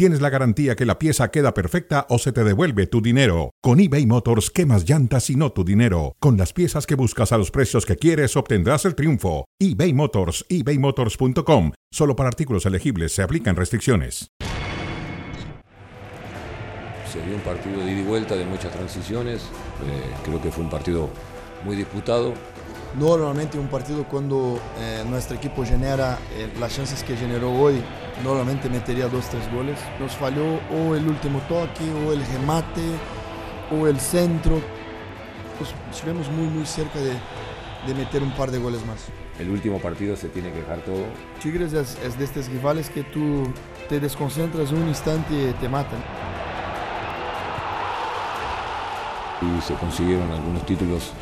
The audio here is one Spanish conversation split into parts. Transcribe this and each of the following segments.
tienes la garantía que la pieza queda perfecta o se te devuelve tu dinero. Con eBay Motors, quemas llantas y no tu dinero. Con las piezas que buscas a los precios que quieres, obtendrás el triunfo. eBay Motors, ebaymotors.com. Solo para artículos elegibles se aplican restricciones. Se un partido de ida y vuelta, de muchas transiciones. Eh, creo que fue un partido muy disputado. Normalmente un partido cuando eh, nuestro equipo genera eh, las chances que generó hoy, normalmente metería dos, tres goles. Nos falló o el último toque, o el remate, o el centro. Pues estuvimos muy, muy cerca de, de meter un par de goles más. El último partido se tiene que dejar todo. Tigres es, es de estos rivales que tú te desconcentras un instante y te matan. Y se consiguieron algunos títulos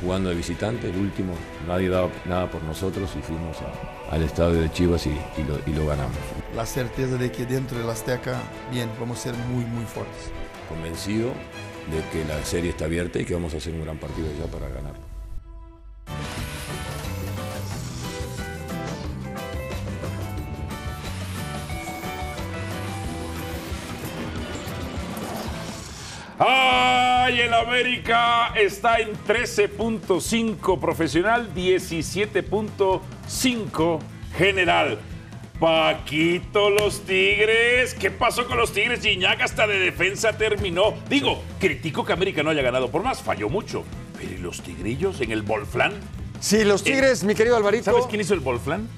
jugando de visitante, el último, nadie daba nada por nosotros y fuimos a- al estadio de Chivas y, y lo, y lo ganamos. La certeza de que dentro del Azteca, bien, vamos a ser muy, muy fuertes. Convencido de que la serie está abierta y que vamos a hacer un gran partido ya para ganar. ¡Ay! El América está en 13.5 profesional, 17.5 general. Paquito, los Tigres. ¿Qué pasó con los Tigres? Gignac hasta de defensa terminó. Digo, critico que América no haya ganado por más, falló mucho. Pero ¿y los tigrillos en el Volflán? Sí, los Tigres, mi querido Alvarito. ¿Sabes quién hizo el Volflán?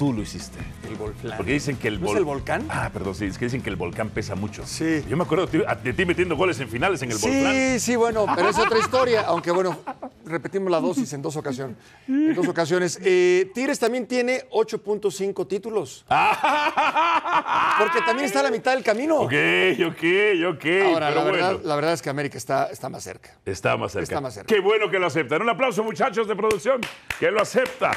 Tú lo hiciste. El Volcán. Porque dicen que el ¿No es el volcán? Ah, perdón, sí, es que dicen que el volcán pesa mucho. Sí. Yo me acuerdo de ti, metiendo goles en finales en el volcán. Sí, sí, bueno, pero es otra historia, aunque bueno, repetimos la dosis en dos ocasiones. En dos ocasiones. Eh, Tigres también tiene 8.5 títulos. Porque también está a la mitad del camino. Ok, ok, ok. Ahora, pero la, verdad, bueno, la verdad es que América está, está más cerca. está más cerca. está más cerca. Qué bueno que lo aceptan. Un aplauso, muchachos de producción, que lo acepta.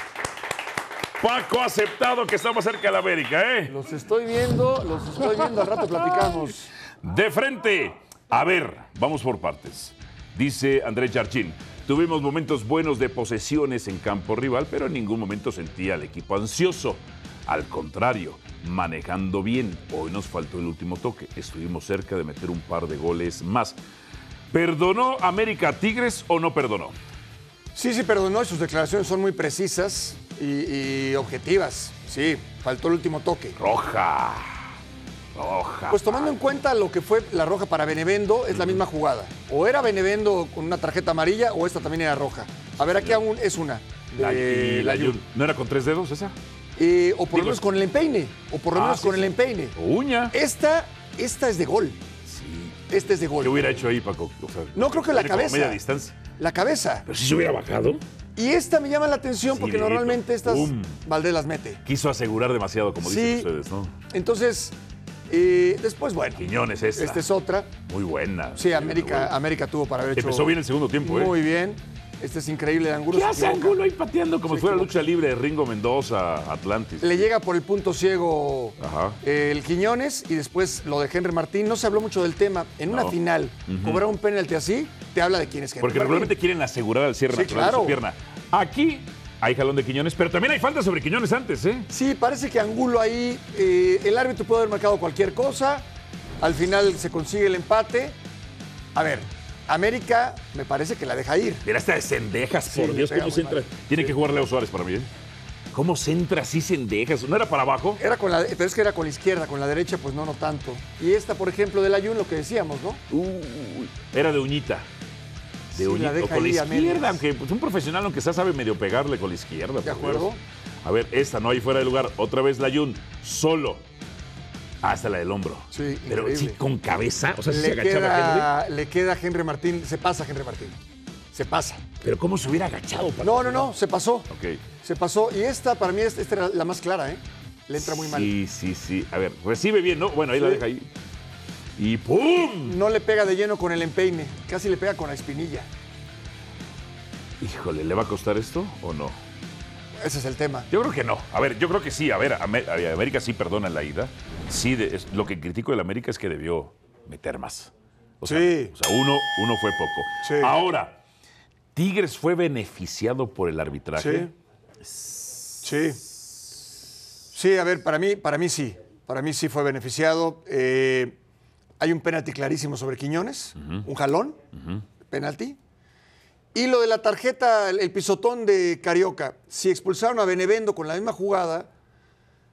Paco ha aceptado que estamos cerca de la América, ¿eh? Los estoy viendo, los estoy viendo, al rato platicamos. De frente. A ver, vamos por partes. Dice Andrés Charchín. Tuvimos momentos buenos de posesiones en campo rival, pero en ningún momento sentía al equipo ansioso. Al contrario, manejando bien. Hoy nos faltó el último toque. Estuvimos cerca de meter un par de goles más. ¿Perdonó América Tigres o no perdonó? Sí, sí, perdonó, sus declaraciones son muy precisas y, y objetivas. Sí, faltó el último toque. Roja. Roja. Pues tomando en cuenta lo que fue la roja para Benevendo, es la misma jugada. O era Benevendo con una tarjeta amarilla o esta también era roja. A ver, aquí aún es una. La- de y la Layún. Yun. ¿No era con tres dedos esa? Eh, o por lo menos con el empeine. O por lo Ah, menos sí, con el empeine. Uña. Esta, esta es de gol. Sí. Esta es de ¿Qué gol. hubiera hecho ahí, Paco? O sea, No, creo que la cabeza. media distancia. La cabeza. Pero si se hubiera bajado. Y esta me llama la atención Sí, porque directo. normalmente estas. Valdés las mete. Quiso asegurar demasiado, como dicen Sí. ustedes, ¿no? Entonces, eh, después, bueno. Quiñones esta. Esta es otra. Muy buena. Sí, América, buena. América tuvo para haber hecho. Empezó bien el segundo tiempo, ¿eh? Muy bien. Este es increíble de Angulo. ¿Qué hace. Angulo ahí pateando como si fuera lucha libre de Ringo Mendoza, Atlantis? Le llega por el punto ciego Ajá. el Quiñones y después lo de Henry Martín. No se habló mucho del tema. En una final, cobrar un penalti así, te habla de quién es Henry Porque Martín. regularmente quieren asegurar al cierre Sí, natural de su pierna. Aquí hay jalón de Quiñones, pero también hay falta sobre Quiñones antes, ¿eh? Sí, parece que Angulo ahí, eh, el árbitro puede haber marcado cualquier cosa. Al final se consigue el empate. A ver, América me parece que la deja ir. Mira esta de Cendejas, por Dios, cómo centra. mal. Tiene que jugar Leo Suárez para mí, ¿eh? ¿Cómo centra así Cendejas? ¿No era para abajo? Era con la, pero es que era con la izquierda, con la derecha, pues no, no tanto. Y esta, por ejemplo, del Ayun, lo que decíamos, ¿no? Uy, era de uñita. De Sí, con la izquierda, aunque pues, un profesional, aunque sea, sabe medio pegarle con la izquierda. por acuerdo. Dios. A ver, esta no hay fuera de lugar. Otra vez la Jun, solo. Hasta la del hombro. Sí, Pero sí, con cabeza. O sea, sí se Le agachaba Henry. queda, le queda Henry Martín, se pasa Henry Martín. Se pasa. Pero ¿cómo se hubiera agachado? Paco? No, no, no, se pasó. Ok. Se pasó. Y esta, para mí, esta esta era la más clara, ¿eh? Le entra muy mal. Sí, sí, sí. A ver, recibe bien, ¿no? Bueno, ahí la deja ahí. Y ¡pum! No le pega de lleno con el empeine, casi le pega con la espinilla. Híjole, ¿le va a costar esto o no? Ese es el tema. Yo creo que no. A ver, yo creo que sí. A ver, América sí perdona en la ida. Sí, de- es- lo que critico del América es que debió meter más. O sea, Sí. O sea, uno, uno fue poco. Sí. Ahora, Tigres fue beneficiado por el arbitraje. Sí. Sí. Sí, a ver, para mí, para mí sí. Para mí sí fue beneficiado. Eh, hay un penalti clarísimo sobre Quiñones, un jalón, penalti. Y lo de la tarjeta, el, el pisotón de Carioca. Si expulsaron a Benevendo con la misma jugada,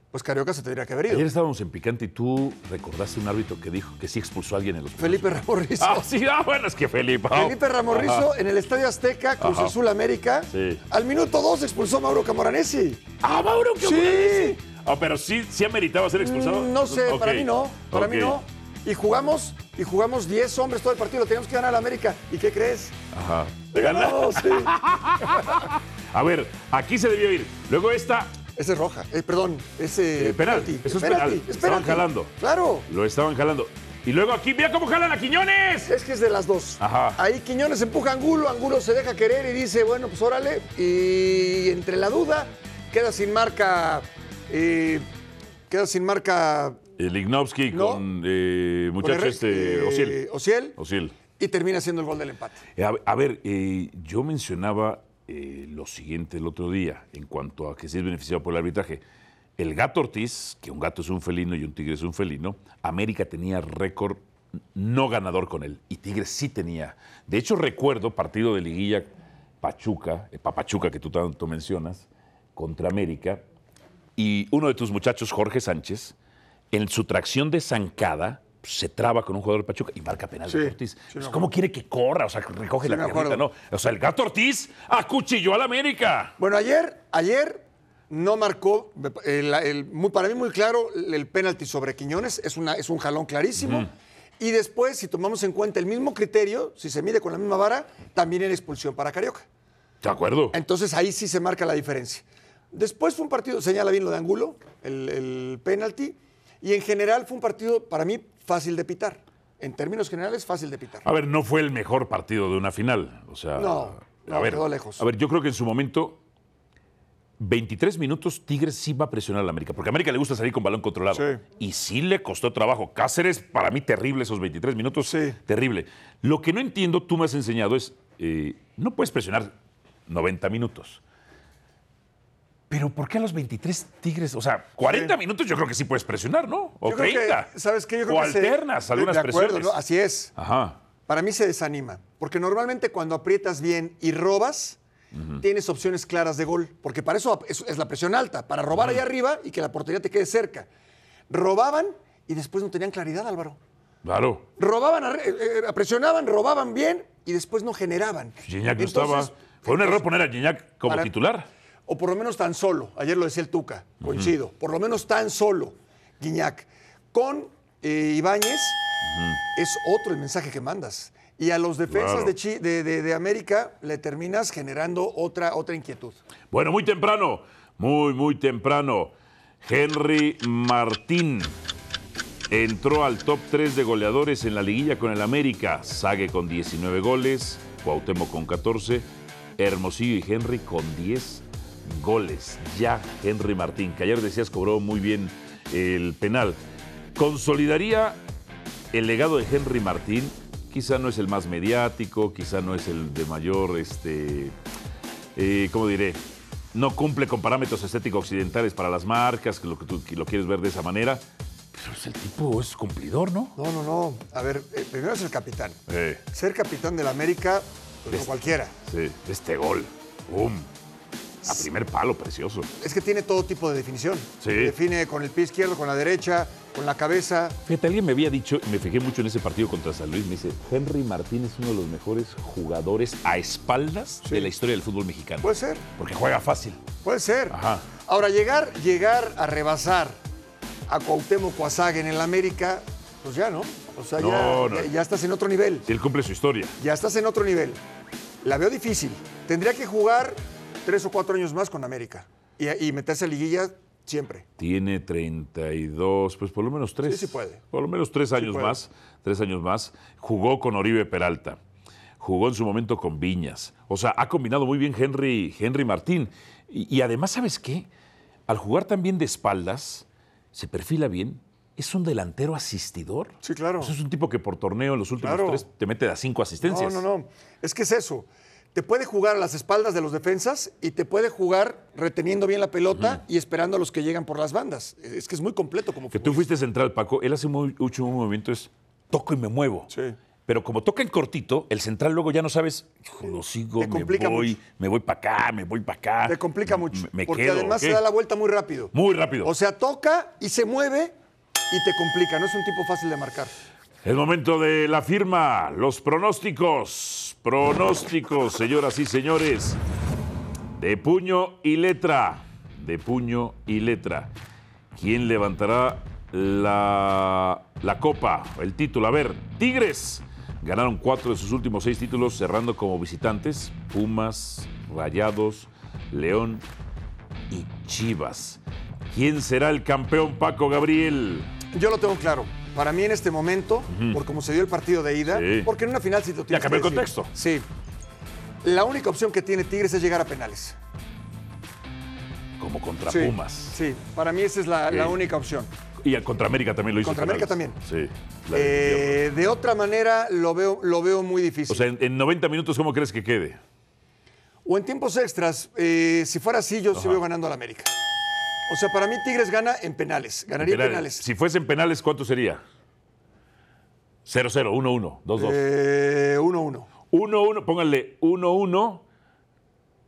pues Carioca se tendría que haber ido. Ayer estábamos en Picante y tú recordaste un árbitro que dijo que sí expulsó a alguien en los Felipe Ramorrizo. Ah, sí, ah, bueno, es que Felipe. ah. Felipe Ramorrizo en el Estadio Azteca, Cruz Ajá. Azul América. Sí. Al minuto dos expulsó a Mauro Camoranesi. Ah, Mauro, ¿qué Sí. Ah, pero sí, sí ameritaba ser expulsado. Mm, No sé, para mí no, para mí no. Y jugamos, y jugamos 10 hombres todo el partido, lo teníamos que ganar a la América. ¿Y qué crees? Ajá. No, sí. A ver, aquí se debió ir. Luego esta, Ese es roja, eh, perdón, ese Eh, penal, eso es penal. es Estaban penalti. jalando. Claro, lo estaban jalando. Y luego aquí, mira cómo jalan a Quiñones. es que es de las dos. Ajá. Ahí Quiñones empuja a Angulo, Angulo se deja querer y dice, bueno, pues órale. Y entre la duda, queda sin marca, eh, queda sin marca Lignovsky No. con eh, con muchacho el- este, eh, Ociel. Ociel, Ociel. y termina siendo el gol del empate. Eh, A, a ver, eh, yo mencionaba eh, lo siguiente el otro día en cuanto a que sí es beneficiado por el arbitraje. El gato Ortiz, que un gato es un felino y un tigre es un felino, América tenía récord no ganador con él y Tigres sí tenía. De hecho, recuerdo partido de liguilla Pachuca, eh, Papachuca que tú tanto mencionas, contra América, y uno de tus muchachos, Jorge Sánchez, en su tracción de zancada, se traba con un jugador de Pachuca y marca penal Sí, de Ortiz. sí Pues. ¿Cómo quiere que corra? O sea, recoge Sí, la acuerdo. ¿no? O sea, el gato Ortiz acuchilló al América. Bueno, ayer, ayer no marcó, el- el- muy- para mí muy claro, el penalti sobre Quiñones es, una, es un jalón clarísimo. Y después, si tomamos en cuenta el mismo criterio, si se mide con la misma vara, también era expulsión para Carioca. ¿De acuerdo? Entonces ahí sí se marca la diferencia. Después fue un partido, señala bien lo de Angulo, el, el penalti, y en general fue un partido para mí fácil de pitar. En términos generales, fácil de pitar. A ver, no fue el mejor partido de una final. O sea, No, no, a ver, quedó lejos. A ver, yo creo que en su momento, 23 minutos, Tigres sí va a presionar a la América, porque a América le gusta salir con balón controlado. Sí. Y sí le costó trabajo. Cáceres, para mí, terrible esos 23 minutos. Sí. Terrible. Lo que no entiendo, tú me has enseñado, es, eh, no puedes presionar 90 minutos. Pero ¿por qué a los 23 Tigres? O sea, 40 minutos yo creo que sí puedes presionar, ¿no? O Yo creo que, 30. ¿Sabes qué? Yo creo o que alternas algunas de acuerdo, presiones. ¿no? Así es. Ajá. Para mí se desanima, porque normalmente cuando aprietas bien y robas, tienes opciones claras de gol, porque para eso es, es la presión alta, para robar ahí arriba y que la portería te quede cerca. Robaban y después no tenían claridad, Álvaro. Claro. Robaban, eh, eh, presionaban, robaban bien y después no generaban. Gignac no estaba. Fue un error poner a Gignac como para- titular. O por lo menos tan solo, ayer lo decía el Tuca, coincido, por lo menos tan solo, Guiñac. Con eh, Ibáñez es otro el mensaje que mandas. Y a los defensas Claro. de, Chi- de- de- de América le terminas generando otra, otra inquietud. Bueno, muy temprano, muy, muy temprano. Henry Martín entró al top 3 de goleadores en la liguilla con el América. Sague con 19 goles, Cuauhtémoc con 14, Hermosillo y Henry con 10 goles. Ya Henry Martín, que ayer decías cobró muy bien el penal. Consolidaría el legado de Henry Martín. Quizá no es el más mediático, quizá no es el de mayor, este, eh, ¿cómo diré? No cumple con parámetros estéticos occidentales para las marcas, que lo que tú lo quieres ver de esa manera. Pero pues, el tipo es cumplidor, ¿no? No, no, no. A ver, eh, primero es el capitán. Eh, Ser capitán del América, pues no cualquiera. sí, este gol. ¡Bum! A primer palo, precioso. Es que tiene todo tipo de definición. Sí. Define con el pie izquierdo, con la derecha, con la cabeza. Fíjate, alguien me había dicho, y me fijé mucho en ese partido contra San Luis, me dice, Henry Martín es uno de los mejores jugadores a espaldas Sí. de la historia del fútbol mexicano. Puede ser. Porque juega fácil. Puede ser. Ajá. Ahora, llegar, llegar a rebasar a Cuauhtémoc Coazaga en el América, pues ya, ¿no? O sea, ya, No, ya- ya estás en otro nivel. Él cumple su historia. Ya estás en otro nivel. La veo difícil. Tendría que jugar tres o cuatro años más con América y, y meterse a liguilla siempre. Tiene 32, pues por lo menos tres. Sí, sí puede. Por lo menos tres años más. Tres años más. Jugó con Oribe Peralta. Jugó en su momento con Viñas. O sea, ha combinado muy bien Henry, Henry Martín. Y, y además, ¿sabes qué? Al jugar también de espaldas, se perfila bien. Es un delantero asistidor. Sí, claro. Es un tipo que por torneo en los últimos Claro. tres te mete a cinco asistencias. No, no, no. Es que es eso. Te puede jugar a las espaldas de los defensas y te puede jugar reteniendo bien la pelota y esperando a los que llegan por las bandas. Es que es muy completo como Que tú fuiste central, Paco. Él hace mucho un movimiento, es toco y me muevo. Sí. Pero como toca en cortito, el central luego ya no sabes, hijo, lo sigo, me voy, mucho. me voy para acá, me voy para acá. Te complica mucho. Me, me porque quedo, además ¿qué? se da la vuelta muy rápido. Muy rápido. O sea, toca y se mueve y te complica. No es un tipo fácil de marcar. El momento de la firma, los pronósticos. Pronósticos, señoras y señores. De puño y letra. De puño y letra. ¿Quién levantará la, la copa, el título? A ver, Tigres. Ganaron cuatro de sus últimos seis títulos cerrando como visitantes. Pumas, Rayados, León y Chivas. ¿Quién será el campeón, Paco Gabriel? Yo lo tengo claro. Para mí en este momento, por cómo se dio el partido de ida, Sí. porque en una final sí te tienes cambió que el contexto. Sí. La única opción que tiene Tigres es llegar a penales. Como contra Sí, Pumas. Sí, para mí esa es la, única opción. Y contra América también lo hizo. Contra América penales. Sí. Eh, de otra manera lo veo, lo veo muy difícil. O sea, en, en 90 minutos, ¿cómo crees que quede? O en tiempos extras, eh, si fuera así, yo sí veo ganando al América. O sea, para mí Tigres gana en penales. Ganaría en Penales. penales. Si fuesen penales, ¿cuánto sería? 0-0, 1-1, 2-2. Eh, 1-1. 1-1, pónganle 1-1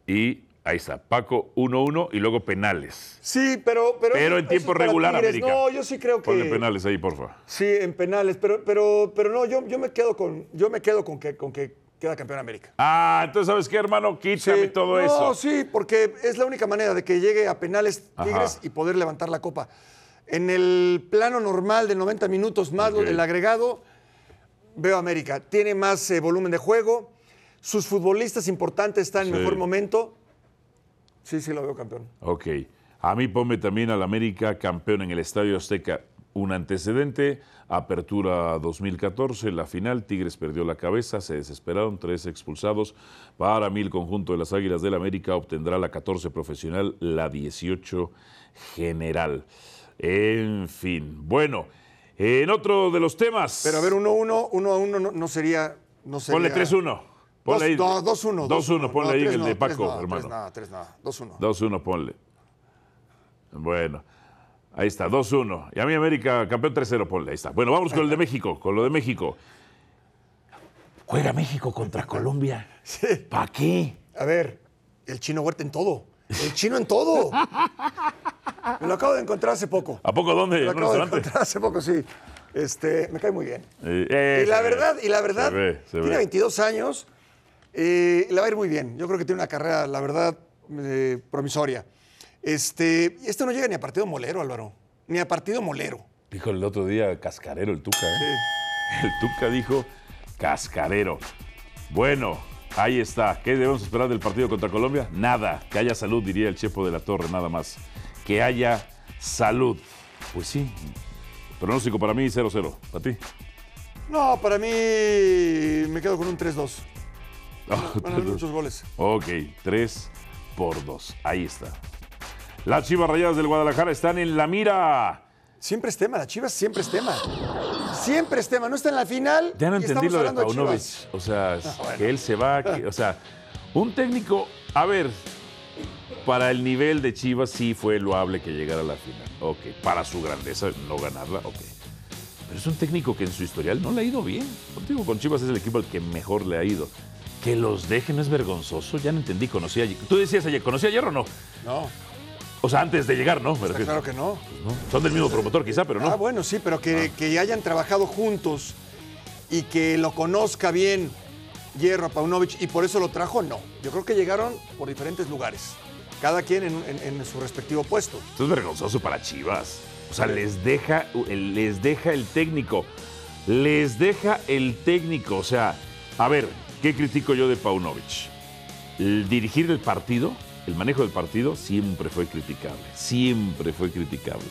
y ahí está, Paco 1-1 y luego penales. Sí, pero... Pero, Pero en tiempo regular, Tigres. América. No, yo sí creo que... Ponle penales ahí, porfa. Sí, en penales, pero, pero, pero no, yo, yo me quedo con, yo me quedo con que, con que queda campeón América. Ah, entonces, ¿sabes qué, hermano? Quítame todo no, eso. sí, porque es la única manera de que llegue a penales Tigres Ajá. y poder levantar la copa. En el plano normal de 90 minutos más el agregado, veo América. Tiene más eh, volumen de juego, sus futbolistas importantes están en Sí. mejor momento. Sí, sí, lo veo campeón. Ok. A mí ponme también al América campeón en el Estadio Azteca. Un antecedente, apertura 2014, la final, Tigres perdió la cabeza, se desesperaron, tres expulsados. Para mí el conjunto de las Águilas del América obtendrá la 14 profesional, la 18 general. En fin, bueno, en otro de los temas... Pero a ver, 1-1, 1 a 1 no, no sería, no sería... ponle 3-1. Ponle ahí. Dos- no, 2-1. 2-1, ponle No, ahí el no, de Paco, hermano. tres tres nada. 2-1. 2-1, ponle. Bueno, ahí está, 2-1. Y a mí América, campeón 3-0, ponle. Ahí está. Bueno, vamos con el de México, con lo de México. Juega México contra Colombia. Sí. ¿Para qué? A ver, el chino Huerta en todo. El chino en todo. Me lo acabo de encontrar hace poco. ¿A poco dónde? Me lo ¿En un acabo de encontrar hace poco, sí. Este, me cae muy bien. Eh, Y la verdad, y la verdad, Se ve, se tiene ve. 22 años, eh, le va a ir muy bien. Yo creo que tiene una carrera, la verdad, eh, promisoria. Este, este no llega ni a partido molero, Álvaro. Ni a partido molero. Dijo el otro día cascarero el Tuca, ¿eh? El Tuca dijo cascarero. Bueno, ahí está. ¿Qué debemos esperar del partido contra Colombia? Nada. Que haya salud, diría el Chepo de la Torre, nada más. Que haya salud. Pues sí. Pronóstico para mí 0-0. ¿Para ti? No, para mí me quedo con un 3-2. Van a haber muchos goles. Ok, 3 por 2. Ahí está. Las Chivas Rayadas del Guadalajara están en la mira. Siempre es tema, la Chivas siempre es tema. Siempre es tema, no está en la final. Ya no y entendí lo de Paunovic. O sea, bueno. que él se va. que- o sea, un técnico. A ver, para el nivel de Chivas sí fue loable que llegara a la final. Ok, para su grandeza, no ganarla, ok. Pero es un técnico que en su historial no le ha ido bien. Contigo, con Chivas es el equipo al que mejor le ha ido. Que los dejen es vergonzoso. Ya no entendí, conocía. Tú decías ayer, ¿conocía ayer o no? No, O sea, antes de llegar, ¿no? Me está refiero. claro que no. ¿no? Son del mismo promotor, quizá, pero no. Ah, bueno, sí, pero que, que hayan trabajado juntos y que lo conozca bien Hierro a Paunovic y por eso lo trajo, no. Yo creo que llegaron por diferentes lugares, cada quien en, en- en su respectivo puesto. Esto es vergonzoso para Chivas. O sea, les deja, les deja el técnico. Les deja el técnico. O sea, a ver, ¿qué critico yo de Paunovic? El dirigir el partido, el manejo del partido, siempre fue criticable. Siempre fue criticable.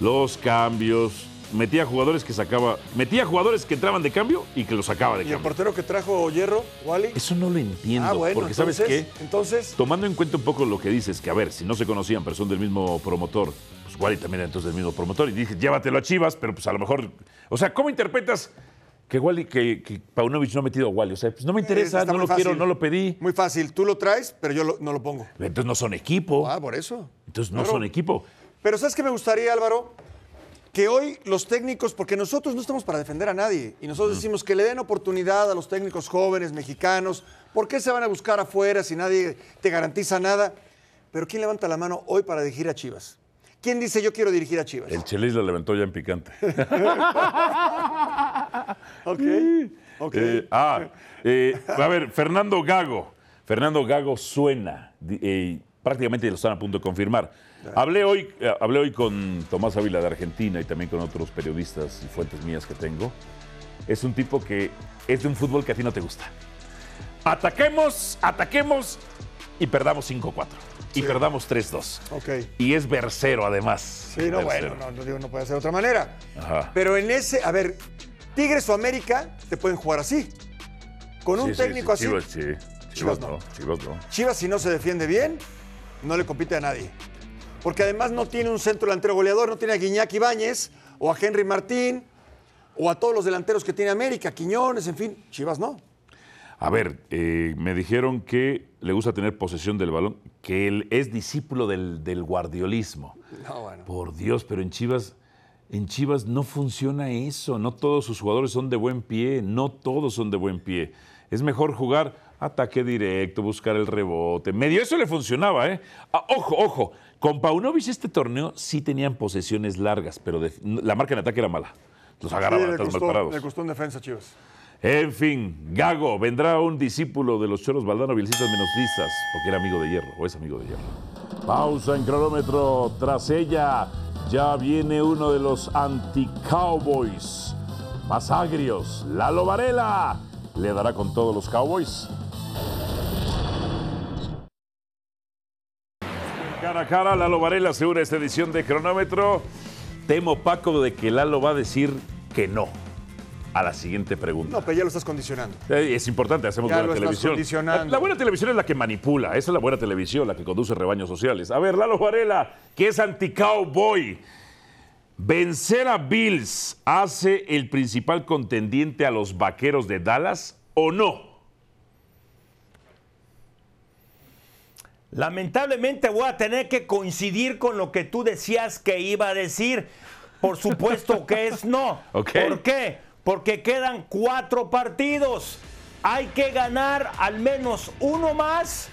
Los cambios, metía jugadores que sacaba, metía jugadores que entraban de cambio y que los sacaba de ¿Y el cambio. portero que trajo Hierro, Wally? Eso no lo entiendo, Ah, bueno, porque ¿sabes qué? entonces, entonces, Tomando en cuenta un poco lo que dices, que a ver, si no se conocían, pero son del mismo promotor, pues Wally también era entonces del mismo promotor, y dije, llévatelo a Chivas, pero pues a lo mejor, o sea, ¿cómo interpretas que Wally, que, que Paunovic no ha metido a Wally? O sea, pues no me interesa, está no lo quiero, no lo pedí. Muy fácil, tú lo traes, pero yo lo- no lo pongo. Entonces no son equipo. Ah, por eso. Entonces no Claro. son equipo. Pero ¿sabes qué me gustaría, Álvaro? Que hoy los técnicos, porque nosotros no estamos para defender a nadie, y nosotros decimos que le den oportunidad a los técnicos jóvenes mexicanos, ¿por qué se van a buscar afuera si nadie te garantiza nada? Pero ¿quién levanta la mano hoy para dirigir a Chivas? ¿Quién dice yo quiero dirigir a Chivas? El Chelis la levantó ya en picante. Ok. Eh, ah, eh, a ver, Fernando Gago. Fernando Gago suena. eh, prácticamente lo están a punto de confirmar. Hablé hoy, hablé hoy con Tomás Ávila de Argentina y también con otros periodistas y fuentes mías que tengo. Es un tipo que es de un fútbol que a ti no te gusta. Ataquemos, ataquemos y perdamos 5-4. Y perdamos 3-2. Ok. Y es versero además. Sí, no, Versero. bueno, no, no, digo, no puede ser de otra manera. Ajá. Pero en ese, a ver, Tigres o América te pueden jugar así. Con un Sí, técnico sí, así. Chivas, sí. Chivas no. Chivas no. Chivas, si no se defiende bien, no le compite a nadie. Porque además no tiene un centro delantero goleador, no tiene a Guiñac Ibáñez, o a Henry Martín, o a todos los delanteros que tiene América, Quiñones, en fin. Chivas no. A ver, eh, me dijeron que le gusta tener posesión del balón, que él es discípulo del, del guardiolismo. No, bueno. Por Dios, pero en Chivas, en Chivas no funciona eso. No todos sus jugadores son de buen pie, no todos son de buen pie. Es mejor jugar ataque directo, buscar el rebote. Medio eso le funcionaba, ¿eh? Ah, ojo, ojo. Con Paunovic este torneo sí tenían posesiones largas, pero de- la marca en ataque era mala. Los Sí, agarraban le, atrás mal costó, parados. le costó en defensa, Chivas. En fin, Gago, vendrá un discípulo de los choros Valdano, Vilcistas Menosistas, porque era amigo de hierro, o es amigo de hierro. Pausa en cronómetro, tras ella ya viene uno de los anti-cowboys, más agrios, Lalo Varela. ¿Le dará con todos los cowboys? Cara a cara, Lalo Varela asegura esta edición de cronómetro. Temo, Paco, de que Lalo va a decir que no a la siguiente pregunta. No, pero ya lo estás condicionando. Eh, Es importante, hacemos Ya buena lo estás televisión. condicionando. La, la buena televisión es la que manipula, esa es la buena televisión, la que conduce rebaños sociales. A ver, Lalo Varela, que es anti-cowboy. ¿Vencer a Bills hace el principal contendiente a los vaqueros de Dallas o no? Lamentablemente voy a tener que coincidir con lo que tú decías que iba a decir. Por supuesto que es no. Ok. ¿Por qué? Porque quedan cuatro partidos. Hay que ganar al menos uno más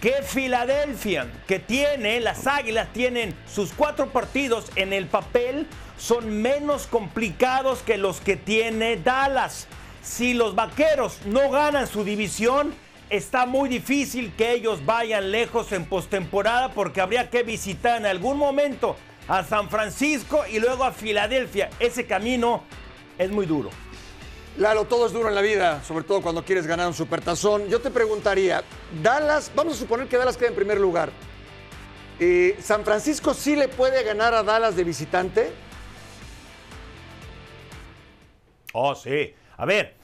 que Filadelfia, que tiene, las Águilas tienen sus cuatro partidos en el papel, son menos complicados que los que tiene Dallas. Si los Vaqueros no ganan su división, está muy difícil que ellos vayan lejos en postemporada porque habría que visitar en algún momento a San Francisco y luego a Filadelfia. Ese camino es muy duro. Lalo, todo es duro en la vida, sobre todo cuando quieres ganar un supertazón. Yo te preguntaría, Dallas, vamos a suponer que Dallas queda en primer lugar. Eh, ¿San Francisco sí le puede ganar a Dallas de visitante? Oh, sí. A ver,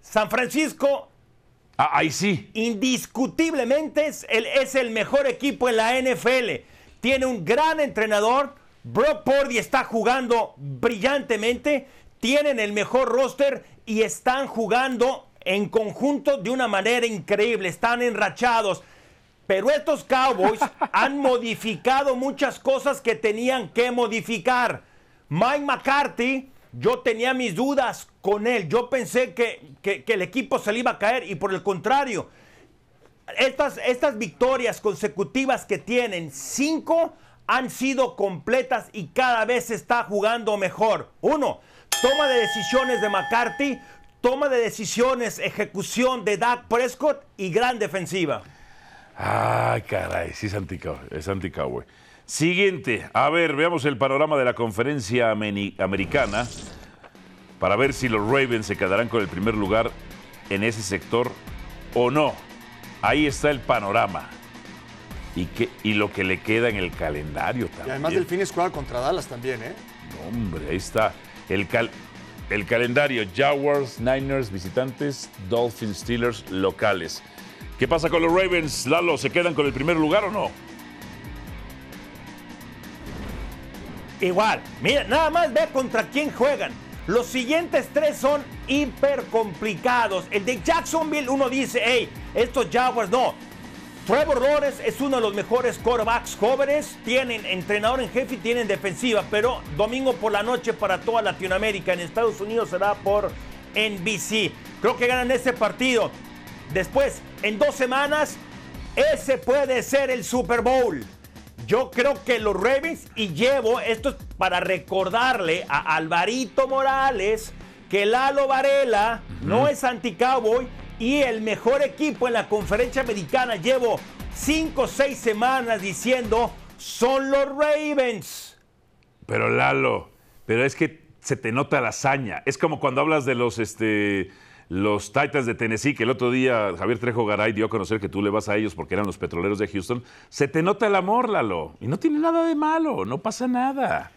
San Francisco Ah, ahí sí. indiscutiblemente es el, es el mejor equipo en la NFL. Tiene un gran entrenador. Brock Purdy está jugando brillantemente. Tienen el mejor roster y están jugando en conjunto de una manera increíble. Están enrachados. Pero estos Cowboys han modificado muchas cosas que tenían que modificar. Mike McCarthy, yo tenía mis dudas con él. Yo pensé que, que- que el equipo se le iba a caer y por el contrario, estas, estas victorias consecutivas que tienen, cinco han sido completas y cada vez se está jugando mejor. Uno, toma de decisiones de McCarthy, toma de decisiones, ejecución de Dak Prescott y gran defensiva. Ay, caray, sí es anti-cowboy. Es anti-cowboy. Siguiente, a ver, veamos el panorama de la conferencia americana para ver si los Ravens se quedarán con el primer lugar en ese sector o no. Ahí está el panorama. Y, que, y lo que le queda en el calendario Y también. además del fin contra Dallas también, ¿eh? Hombre, ahí está. El, cal- el calendario Jaguars, Niners, visitantes, Dolphins, Steelers, locales. ¿Qué pasa con los Ravens, Lalo? ¿Se quedan con el primer lugar o no? Igual, mira, nada más ve contra quién juegan. Los siguientes tres son hiper complicados. El de Jacksonville, uno dice, hey, estos Jaguars no. Trevor Lawrence es uno de los mejores quarterbacks jóvenes. Tienen entrenador en jefe y tienen defensiva. Pero domingo por la noche para toda Latinoamérica. En Estados Unidos será por NBC. Creo que ganan ese partido. Después, en dos semanas, ese puede ser el Super Bowl. Yo creo que los Ravens, y llevo, esto es para recordarle a Alvarito Morales que Lalo Varela no es anti-cowboy y el mejor equipo en la conferencia americana. Llevo cinco o seis semanas diciendo son los Ravens. Pero Lalo, pero es que se te nota la hazaña. Es como cuando hablas de los, este, los Titans de Tennessee, que el otro día Javier Trejo Garay dio a conocer que tú le vas a ellos porque eran los petroleros de Houston. Se te nota el amor, Lalo. Y no tiene nada de malo, no pasa nada.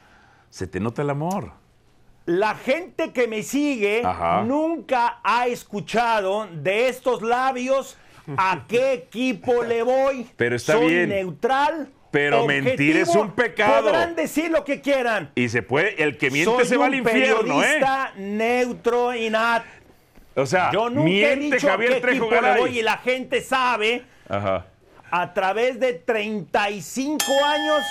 Se te nota el amor. La gente que me sigue Ajá. nunca ha escuchado de estos labios a qué equipo le voy. Pero está Soy bien. neutral. Pero mentir es un pecado. Podrán decir lo que quieran. Y se puede, el que miente Soy se va al infierno, ¿eh? neutro y nat. O sea, Yo nunca he miente dicho a Javier qué Trejo equipo le voy y la gente sabe. Ajá. A través de 35 años,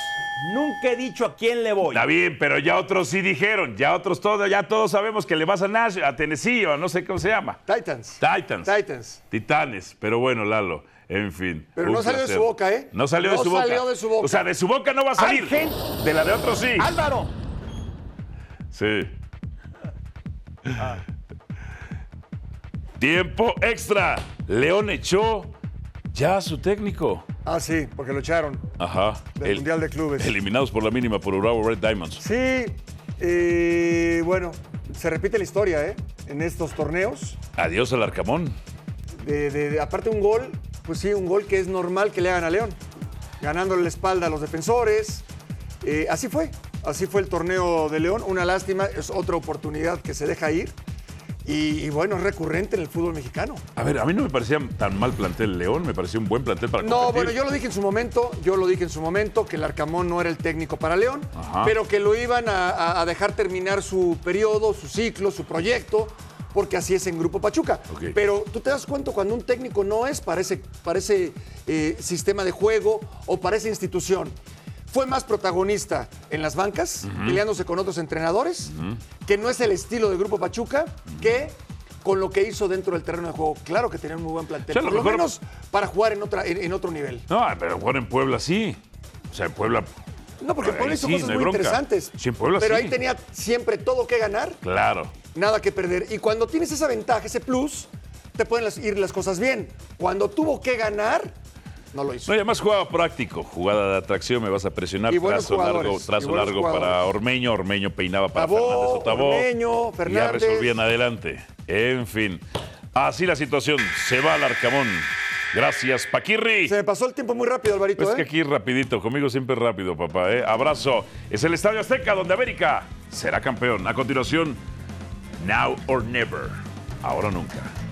nunca he dicho a quién le voy. Está bien, pero ya otros sí dijeron, ya otros todos, ya todos sabemos que le vas a Nash, a Tennessee o no sé cómo se llama. Titans. Titans. Titans. Titanes, pero bueno, Lalo, en fin. Pero no salió de su boca, ¿eh? No salió No de su boca. salió de su boca. O sea, de su boca no va a salir. gente- De la de otros sí. Álvaro, Sí. Tiempo extra. León echó ya su técnico. Ah, sí, porque lo echaron. Ajá. Del Mundial de Clubes. Eliminados por la mínima por Bravo Red Diamonds. Sí, eh, bueno, se repite la historia, ¿eh? En estos torneos. Adiós al Arcamón. De, de- de- aparte un gol, pues sí, un gol que es normal que le hagan a León. Ganándole la espalda a los defensores. Eh, así fue, así fue el torneo de León. Una lástima, es otra oportunidad que se deja ir. Y, y bueno, es recurrente en el fútbol mexicano. A ver, a mí no me parecía tan mal plantel León, me parecía un buen plantel para No, competir. bueno, yo lo dije en su momento, yo lo dije en su momento, que el Arcamón no era el técnico para León, Ajá. pero que lo iban a, dejar terminar su periodo, su ciclo, su proyecto, porque así es en Grupo Pachuca. Pero tú te das cuenta cuando un técnico no es para ese, para ese, eh, sistema de juego o para esa institución. Fue más protagonista en las bancas, peleándose con otros entrenadores, que no es el estilo de Grupo Pachuca, que con lo que hizo dentro del terreno de juego. Claro que tenía un muy buen plantel, O sea, por lo mejor- menos para jugar en, otra, en, en otro nivel. No, pero bueno, en Puebla sí. O sea, en Puebla. No, porque Puebla hizo sí, cosas no muy bronca. interesantes. Sí, en Puebla pero sí. ahí tenía siempre todo que ganar, Claro. nada que perder. Y cuando tienes esa ventaja, ese plus, te pueden ir las cosas bien. Cuando tuvo que ganar, no lo hizo. No, y además jugaba práctico, jugada de atracción, me vas a presionar, Y trazo largo, trazo largo para. Ormeño, Ormeño peinaba para Tabó, Fernández Otabó. Ormeño, Y ya Fernández. resolvían adelante. En fin. Así la situación. Se va al Arcamón. Gracias, Paquirri. Se me pasó el tiempo muy rápido, Alvarito. Pues ¿eh? que aquí rapidito, conmigo siempre rápido, papá. ¿eh? Abrazo. Es el Estadio Azteca donde América será campeón. A continuación, Now or Never. Ahora o nunca.